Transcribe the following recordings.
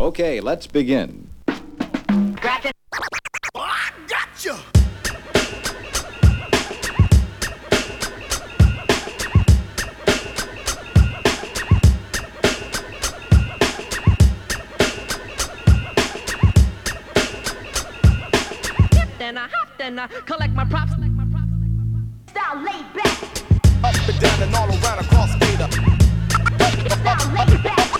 Okay, let's begin. Gotcha. Oh, I gotcha! and I hopped and I collect my props. Like my props, like my props. Style laid back. Up and down and all around across Beta. Style laid back.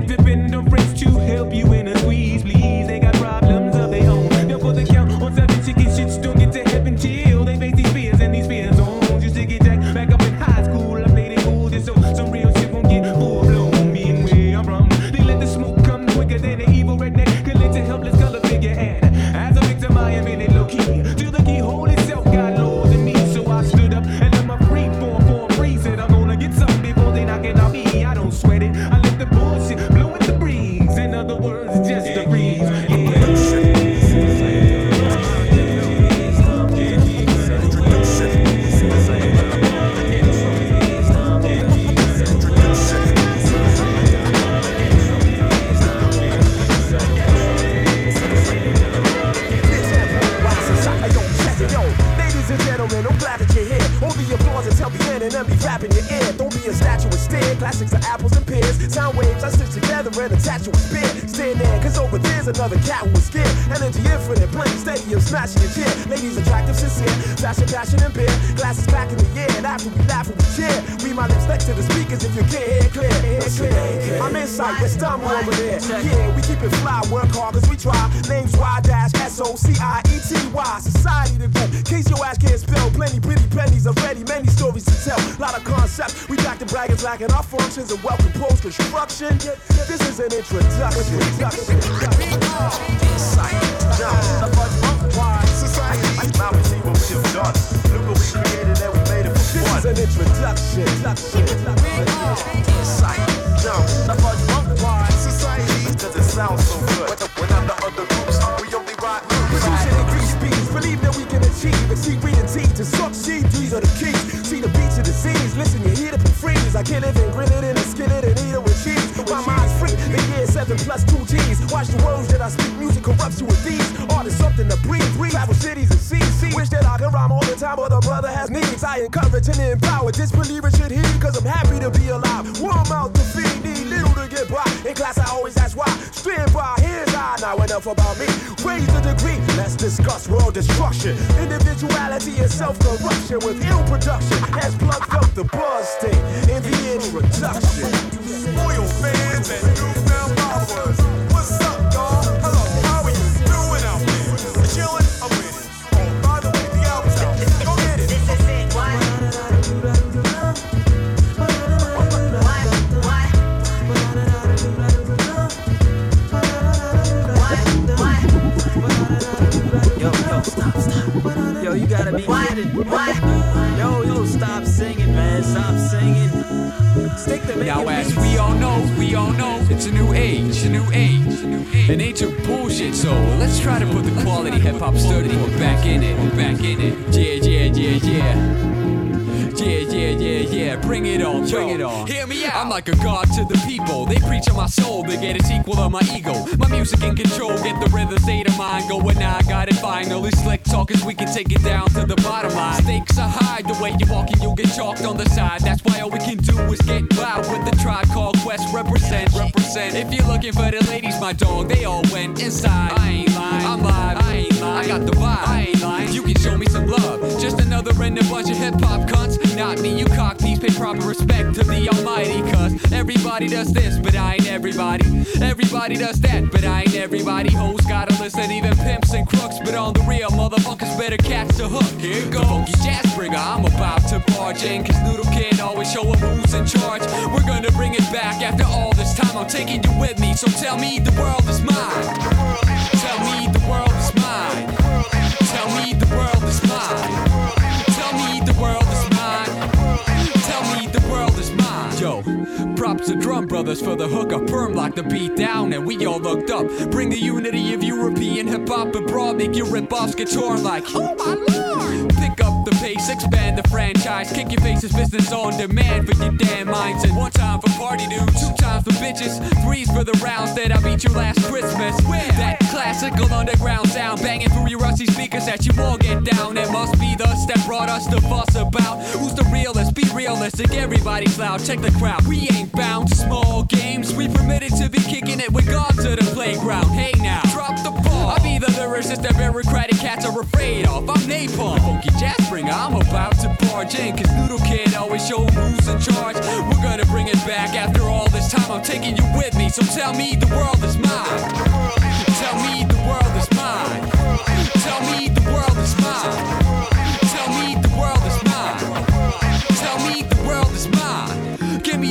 did Classics are apples and pears. Sound waves I stitch together and attach a spear. Stand there, cause over there's another cat who was scared. Energy infinite, steady, I'm smashing your chair. Ladies attractive, sincere, fashion, passion, and beer. Glasses back in the air, and after we laugh and we cheer. Read my lips next to the speakers if you can't hear clear. Hear clear. I'm inside, with stumble over there. Yeah, we keep it fly, work hard cause we try. Names Y dash S O C I E T Y. Society to go. Case your ass can't spell. Plenty pretty pennies already, many stories to tell. Lot of concepts. We got the braggers lacking our functions and welcome post construction. This is an introduction. Insight. Now, the about me. Raise the degree. Let's discuss world destruction. Individuality and self-corruption with ill production. Has plugged like a god to the people. They preach on my soul, they get a sequel on my ego. My music in control, get the rhythm state of mind going. I got it finally. Slick talkers, we can take it down to the bottom line. Stakes are high, the way you walking, you'll get chalked on the side. That's why all we can do is get loud with the tribe called Quest. Represent, represent. If you're looking for the ladies, my dog, they all went inside. I ain't lying, I'm live, I ain't lying. I got the vibe, I ain't lying. You can show me some love. Just another in a bunch of hip hop cunts. Not me, you cock pay proper respect to the almighty. Cause everybody does this, but I ain't everybody. Everybody does that, but I ain't everybody. Hoes gotta listen, even pimps and crooks. But on the real, motherfuckers better catch the hook. Here goes. Funky jazz bringer, I'm about to barge in. Cause Noodle Kid always show 'em who's in charge. We're gonna bring it back after all this time. I'm taking you with me, so tell me the world is mine. For the hook up. Perm lock the beat down, and we all looked up. Bring the unity of European hip hop abroad. Make your rip offs get torn like, oh my lord. Pick up the pace, expand the franchise. Kick your faces, business on demand for your damn minds. And one time for party dudes, two times for bitches, threes for the rounds that I beat you last Christmas. With that classical underground sound banging through your rusty speakers that you all get down. It must be the step brought us to fuss about who's the realest. Be realistic, everybody's loud. Check the crowd. We ain't bound to small games. We permitted to be kicking it with God to the playground. Hey now, drop the. I be the lyricist that bureaucratic cats are afraid of. I'm Napalm, funky jazz bringer. I'm about to barge in, cause Noodle Kid always show who's in charge. We're gonna bring it back after all this time. I'm taking you with me, so tell me the world is mine. Tell me the world is mine. Tell me the world is mine.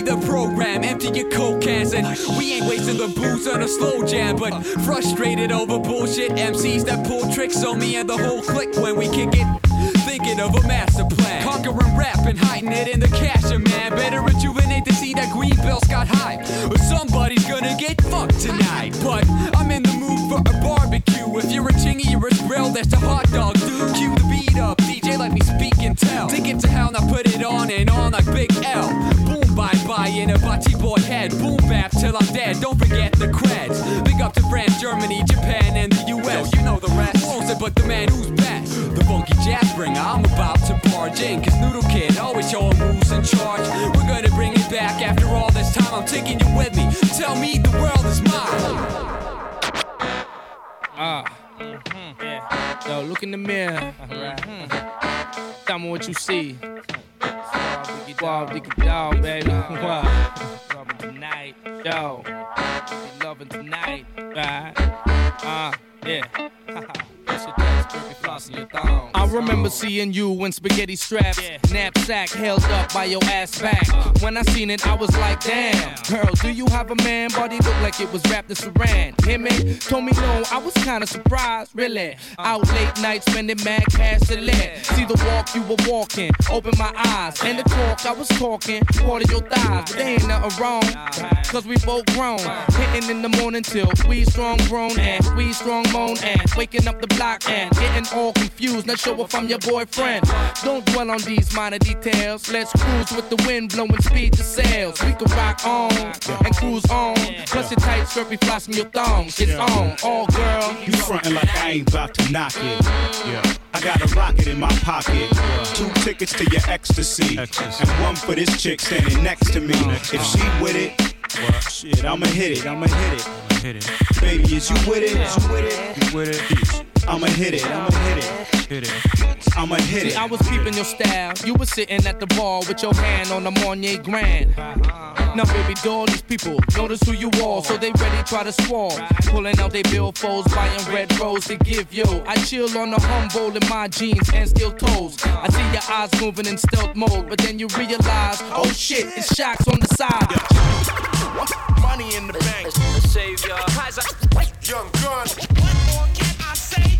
The program, empty your coke cans, and we ain't wasting the booze on a slow jam. But frustrated over bullshit MCs that pull tricks on me and the whole clique when we kick it. Thinking of a master plan, conquering rap and hiding it in the cash, man. Better rejuvenate to see that green bill's got hype. Or somebody's gonna get fucked tonight. But I'm in the mood for a barbecue. If you're a chingy, you're a grill, that's a hot dog, dude. Cue the beat up, DJ, let me speak and tell. Take it to hell, now put it on and on like Big L. till I'm dead. Don't forget the creds. Big up to France, Germany, Japan, and the US. Yo, you know the rest. Who owns it but the man who's best? The funky jazz bringer, I'm about to barge in. Cause Noodle Kid always show 'em who's in charge. We're gonna bring it back after all this time. I'm taking you with me. Tell me the world is mine. Ah. Mm-hmm. Yo, look in the mirror. Mm-hmm. Tell me what you see. Wow, diggy dog, baby. Wow. Tonight. Yo. Loving tonight. Right? Uh, yeah. I remember seeing you in spaghetti straps, knapsack held up by your ass back. Uh. When I seen it, I was like, damn. Girl, do you have a man? Body look like it was wrapped in saran. Hear me? Told me no, I was kinda surprised, really. Uh. Out late nights spending mad cash to let. See the walk you were walking, open my eyes. And the talk I was talking, part of your thighs. But there ain't nothing wrong, cause we both grown. Uh. Hitting in the morning till we strong grown and we strong moan and waking up the block and getting all confused. Not sure if I'm your boyfriend. Don't dwell on these minor details. Let's cruise with the wind blowing speed to sails. We can rock on and cruise on. Plus your tight skirt be flossing your thongs. It's on, all girl. You frontin' like I ain't about to knock it. Yeah. I got a rocket in my pocket. Two tickets to your ecstasy. And one for this chick standing next to me. If she with it, shit, I'ma hit it. I'ma hit it. Hit it. Baby, is you with it? Is you with it? You with it? I'ma hit it. I'ma hit it. Hit it. I'ma hit See, it. I was peeping your style. You were sitting at the bar with your hand on the Marnier Grand. Now, baby doll, these people notice who you are, so they ready try to swarm. Pulling out their billfolds, buying red rose to give you. I chill on the humble in my jeans and steel toes. I see your eyes moving in stealth mode, but then you realize, oh shit, it's shocks on the side. Money in the bank. the Savior. Young gun.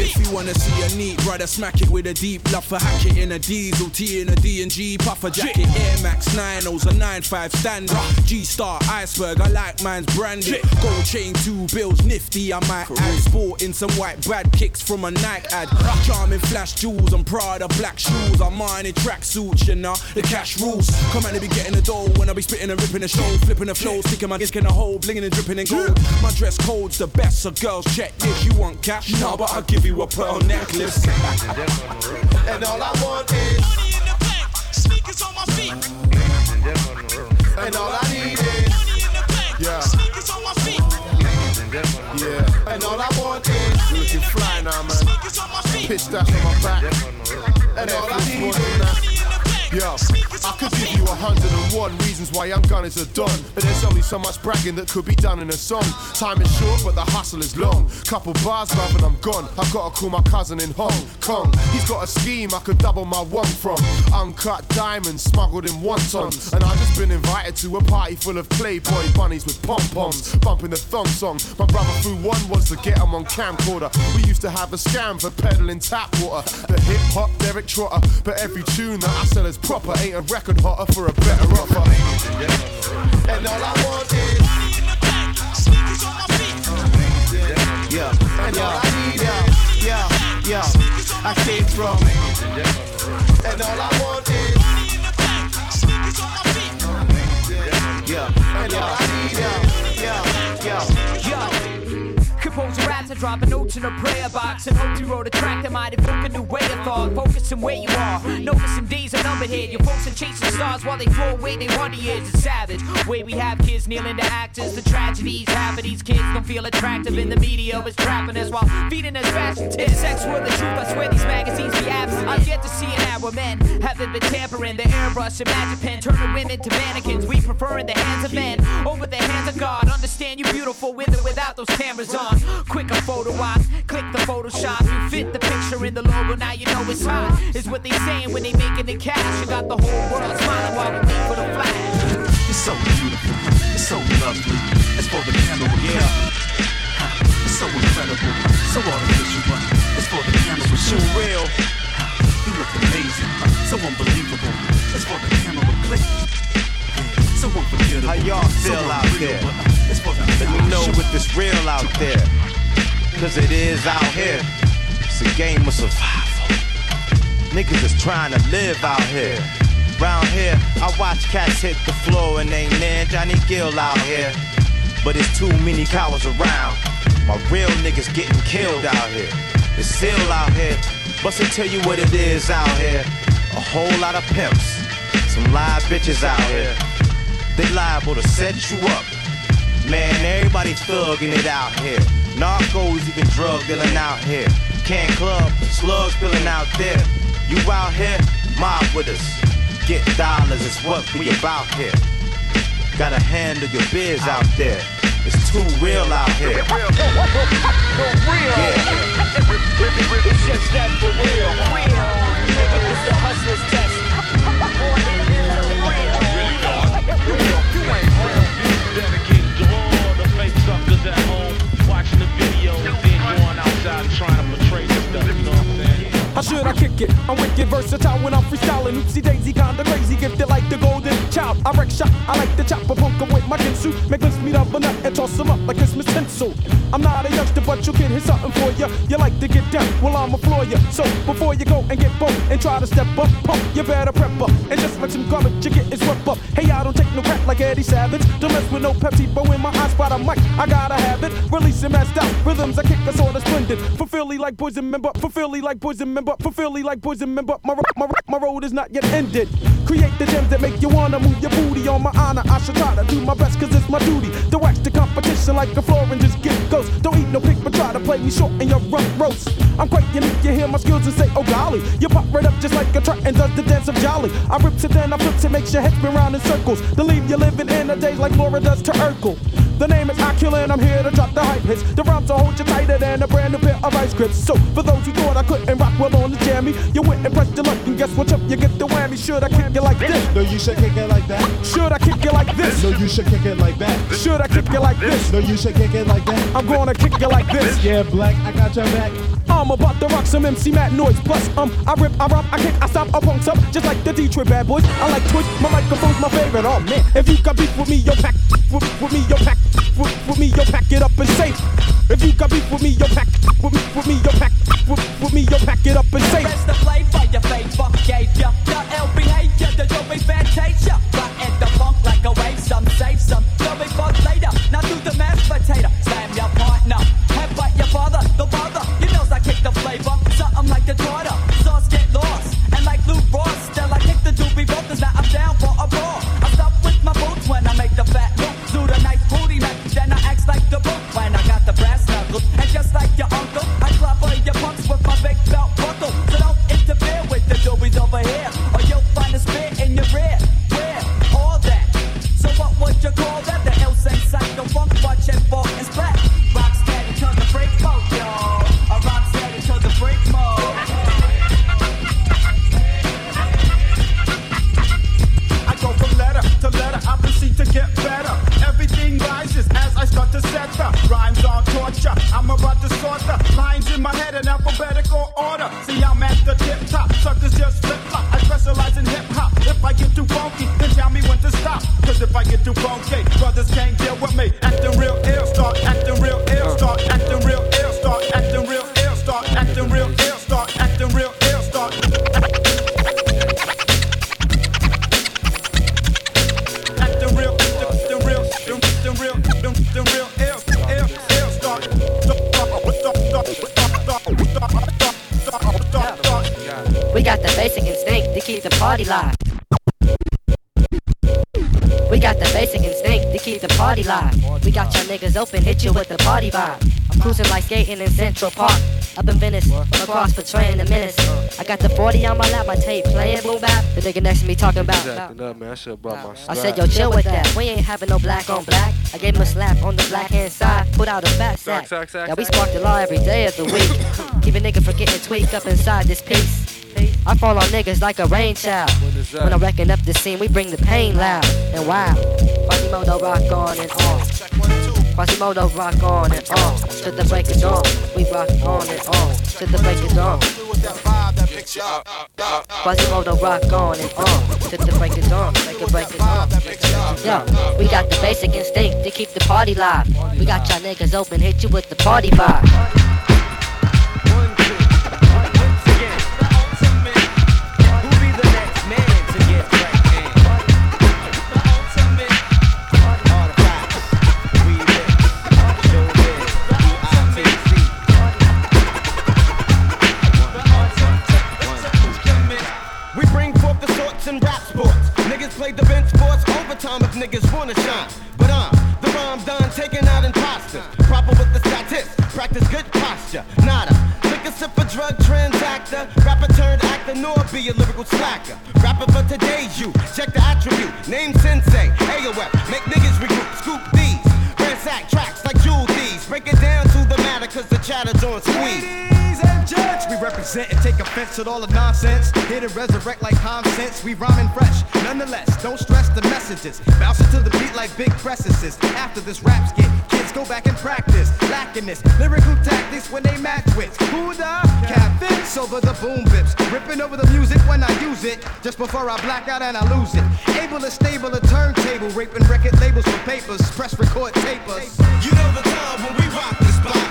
If you wanna see a neat brother, smack it with a deep love for hack it in a diesel, T in a D and G, puffer jacket, Air Max 90s, a 9.5 standard, G Star iceberg, I like mine's branded. Gold chain, two bills, nifty, I might add. Sporting some white bad kicks from a Nike ad. Charming flash jewels I'm proud of black shoes, I'm mining track suits, you know, the cash rules. Come on, they be getting the dough when I be spitting and ripping the show, flipping the flow, sticking my disc in a hole, blinging and dripping in gold. My dress code's the best, so girls check this. You want cash? Nah, but I'll give you a pearl necklace. And all I want is Money in the bank, sneakers on my feet. And all I need is Money in the bank, Yeah. sneakers on my feet. Yeah. And all I want is You looking fly now, man. Sneakers on my feet. Pitch that on my back. And all I need is Yo, I could give you a hundred and one reasons why young gunners are done, but there's only so much bragging that could be done in a song. Time is short, but the hustle is long. Couple bars, love, and I'm gone. I've got to call my cousin in Hong Kong. He's got a scheme I could double my one from. Uncut diamonds smuggled in one wontons, and I've just been invited to a party full of Playboy bunnies with pom poms, bumping the thong song. My brother threw one was to get him on camcorder. We used to have a scam for peddling tap water. The hip hop Derek Trotter, but every tune that I sell is proper. Ain't a record hotter for a better offer. And all I want is. Yeah, And all I need is yeah, yeah. I came from And all I want is yeah, And all I need is and dropping notes in a prayer box and hope you wrote a track that might evoke a new way of thought. Focusing where you are, noticing days are numbered here. Your folks are chasing stars while they throw away their wonder years. It's savage. Way we have kids kneeling to actors. The tragedies happen. These kids don't feel attractive in the media. Is trapping us while feeding us fashion tips. Sex world the truth. I swear these magazines be absent. I've yet to see an hour men haven't been tampering the airbrush and magic pen, turning women to mannequins. We prefer in the hands of men over the hands of God. Understand you beautiful with or without those cameras on. Quick a photo op, click the Photoshop. You fit the picture in the logo. Now you know it's hot. Is what they saying when they making the cash. You got the whole world smiling while we wait for the flash. It's so beautiful. It's so lovely. It's for the camera, yeah. It's so incredible. So artificial, but it's for the camera. So real. You look amazing. So unbelievable. It's for the camera. Click. Yeah. So unforgettable. How y'all so feel out unreal, there? It's for the Let me know if it's real out there. Cause it is out here. It's a game of survival. Niggas is trying to live out here. Round here, I watch cats hit the floor and ain't near Johnny Gill out here. but it's too many cowards around. My real niggas getting killed out here. It's still out here. Bust tell you what it is out here. A whole lot of pimps, some live bitches out here. They liable to set you up. Man, everybody thugging it out here. Narcos, even drug dealing out here. Can't club, slugs spilling out there. You out here, mob with us. Get dollars, it's what we about here. Gotta handle your biz out there. It's too real out here. Yeah. It's just that for real. It's the hustler's test. Watching should I kick it? I'm wicked versatile when I'm freestyling. Oopsie daisy, kinda crazy, gifted like the golden child. I wreck shop, I like to chop a punk up with my Ginsu. Make us meet up a nut and toss them up like Christmas tinsel. I'm not a youngster, but you kid, here's something for ya. You like to get down, well, I'm a floor ya. So before you go and get bumped and try to step up, pump, you better prep up. And just like some garbage, you get is swept up. Hey, I don't take no crap like Eddie Savage. Don't mess with no Pepsi, but when my eyes spot a mic, I gotta have it. Releasing messed out rhythms, I kick a sort of splendid. For Philly like poison member, for Philly like poison member, for Philly like poison member. My, my, my road is not yet ended. Create the gems that make you wanna move your booty on my honor. I should try to do my best, cause it's my duty. To wax the competition like a floor and just get ghost. Don't eat no pick but try to play me short in your rough roast. I'm quite unique, you hear my skills and say, oh golly. You pop right up just like a truck and does the dance of jolly. I rips it, then I flips it, makes your head spin round in circles. To leave you living in a day like Laura does to Urkel. The name is Ocula and I'm here to drop the hype hits. The rhymes will hold you tighter than a brand new pair of ice grips. So for those who thought I couldn't rock well on the jammy, you went and pressed your luck and guess what? Up, you get the whammy. Should I kick you like this? No, you should kick it like that. Should I kick you like this? No, you should kick it like that. Should I kick you like this? No, you should kick it like that. I'm gonna kick you like this. Yeah, black, I got your back. I'm about to rock some MC Matt noise. Plus, um, I rip, I romp, I kick, I stop, I punks up, just like the Detroit bad boys. I like twitch, my microphone's my favorite. Oh man, if you got beef with me, yo pack with, with me, yo pack with, with me, yo pack it up and safe. If you got beef with me, yo pack with, me, with me, yo pack with, with me, yo pack it up and safe. Rest the flavor your flavor gave ya. Your ill behavior, the joke is fantasia. Right in your uncle, We got the basic instinct to keep the party live. We got the basic instinct to keep the party live. We got your niggas open, hit you with the party vibe. I'm cruising like skating in Central Park. Up in Venice, across portraying the menace. I got the 40 on my lap, my tape playing boom bap. The nigga next to me talking about. Acting up, man. I should brought my I said, yo, chill with that. We ain't having no black on black. I gave him a slap on the black hand side, put out a fat sack. Sack, sack, sack, Yeah, we spark the law every day of the week. Keep a nigga from getting tweaked up inside this piece. I fall on niggas like a rain child. is? When I'm wrecking up the scene, we bring the pain loud and wild. Quasimoto rock on and on. Quasimoto rock on and on. To the break of dawn, we rock on and on. To the break of dawn. Quasimoto rock on and on. To the break of dawn, break of break of dawn. Yo, we got the basic instinct to keep the party live. We got y'all niggas open, hit you with the party vibe. Be a lyrical slacker. Rapper for today's you. Check the attribute. Name and take offense at all the nonsense. Here to resurrect like common sense, we rhyming fresh. Nonetheless, don't stress the messages. Bounce to the beat like big presses. After this rap skit, kids go back and practice. Lacking this lyrical tactics when they match wits. Who the catfish over the boom bips. Ripping over the music when I use it. Just before I black out and I lose it. Able to stable a turntable, raping record labels for papers. Press record tapers. You know the time when we rock this spot.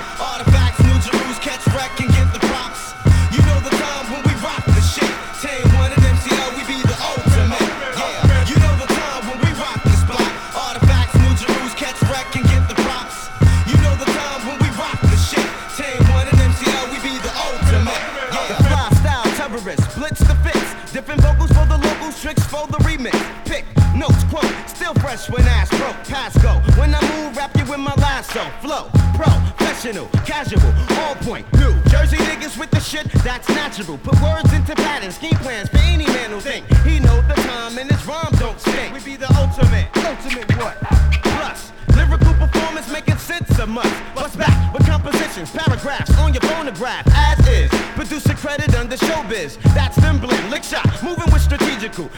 Under showbiz. That's them blend, lick shot, moving with strategical,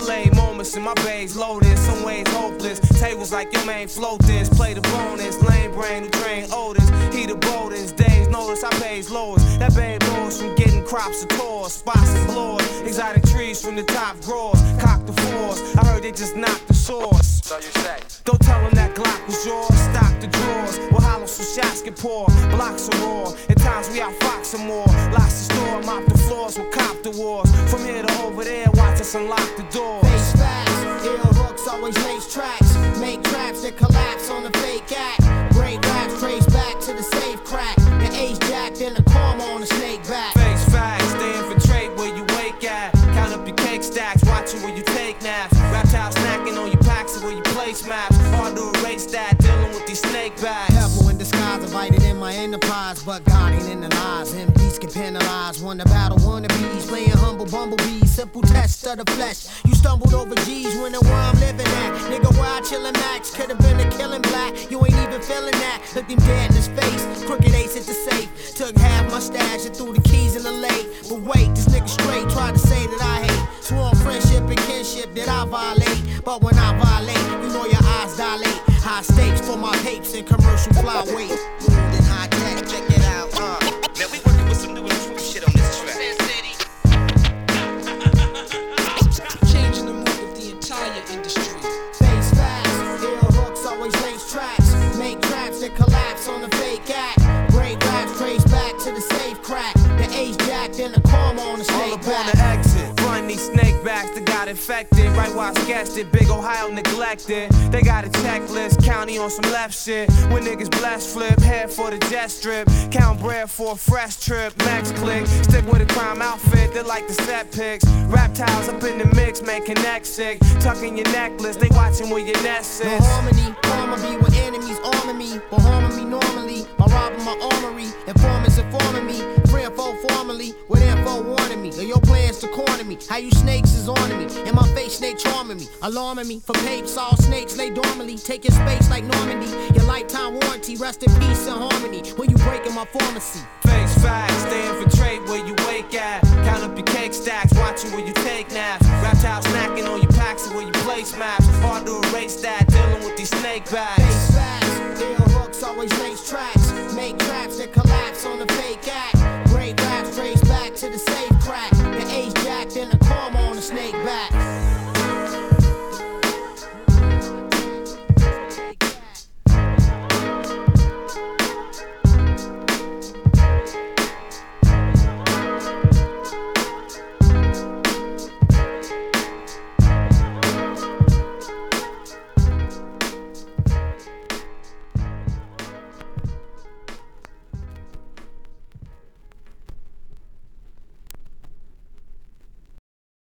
focused, delay moments in my bays loaded, some ways hopeless. Tables like your main float this, play the bonus, lame brain who train Otis. He the boldest, days notice I pays lowest. That babe knows from getting crops of tours, spots and floors, exotic trees from the top drawers, cock the fours. I heard they just knocked the source. So you say? Go tell them that Glock was yours, stock the drawers. We'll hollow so shots get pour, blocks are raw. At times we outfox some more. Lots to store, mop the floors, we'll cop the wars. From here to over there, watch us unlock the doors. Face facts, ill hooks always lace tracks. Make traps that collapse on the fake act. To erase that, dealing with these snake bags. Invited in my enterprise, but God ain't in the lies. MDs can penalize, won the battle, wannabes, playing humble bumblebees, simple test of the flesh. You stumbled over G's, wondering where I'm living at. Nigga, where I chillin' max, could've been a killing black. You ain't even feeling that. Looked him dead in his face, crooked ace at the safe. Took half my stash and threw the keys in the lake. But wait, this nigga straight tried to say that I hate. Sworn friendship and kinship that I violate. But when I violate, you know your eyes dilate. High stakes for my papes and commercial flyweight. Infected. Right while I sketched it, big Ohio neglected. They got a checklist, county on some left shit. When niggas blast flip, head for the jet strip. Count bread for a fresh trip, max click. Stick with a crime outfit, they like the set pics. Reptiles up in the mix, making neck sick. Tucking your necklace, they watching where your nest is. harmony, be with enemies arming me, but harming me normally by robbing my armory. Informants informing me, info formally, with info warning me. Or your plans to corner me, how you snakes is on me, In my face snake charming me, alarming me. For papes, all snakes lay dormantly, taking space like Normandy. Your lifetime warranty, rest in peace and harmony. When you breaking my pharmacy. Face facts, they infiltrate where you wake at. Count up your cake stacks, watching where you take naps. Reptile snacking on your packs and where you place maps. Hard to erase that, dealing with these snake bags.